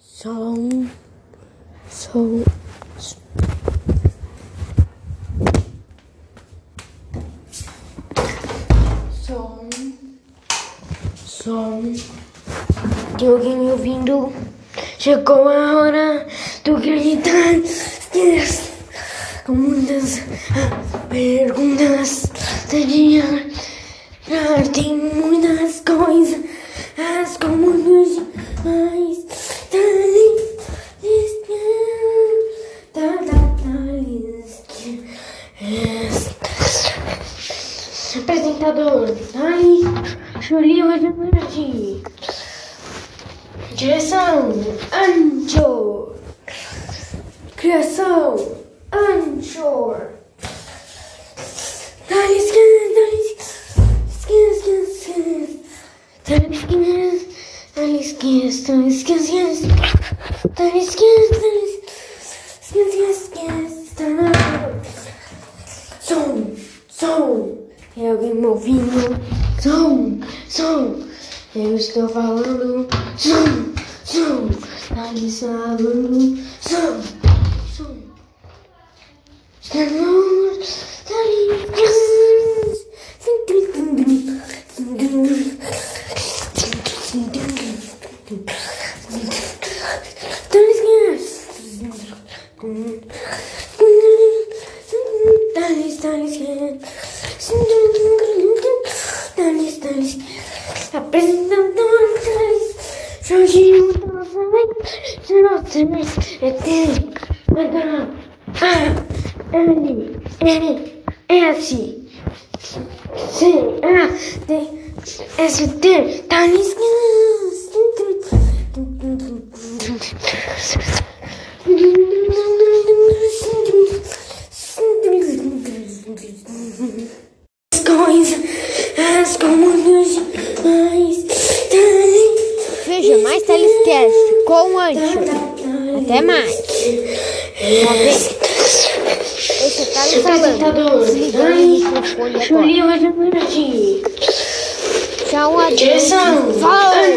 Som, som. Som, som. Tem alguém me ouvindo? Chegou a hora do gritar. Muitas perguntas. Tem muitas Apresentador, ai, Julia de Direção, Anjo. Criação, Anjo. Dá-lhe esquina, dá-lhe esquina, esquina, Dá-lhe esquina, dá-lhe esquina, dá-lhe esquina, dá-lhe esquina, dá-lhe esquina, esquina, Som, som. Tem alguém me ouvindo? Som, som. Eu estou falando. Som, som. Dá-lhe falando. Som, som. Estamos. Dá-lhe. Danis, Danis, Danis, Danis, apresentador, Danis, Jorginho, Danis, Danis, N, S, C, A, D, S, T, Danis, Danis, as. Veja mais Telecast com o Ancho. Até mais. Uma vez. Esse é Carlos falando. Desligando o microfone agora. Tchau, adeus. Direção. Falou.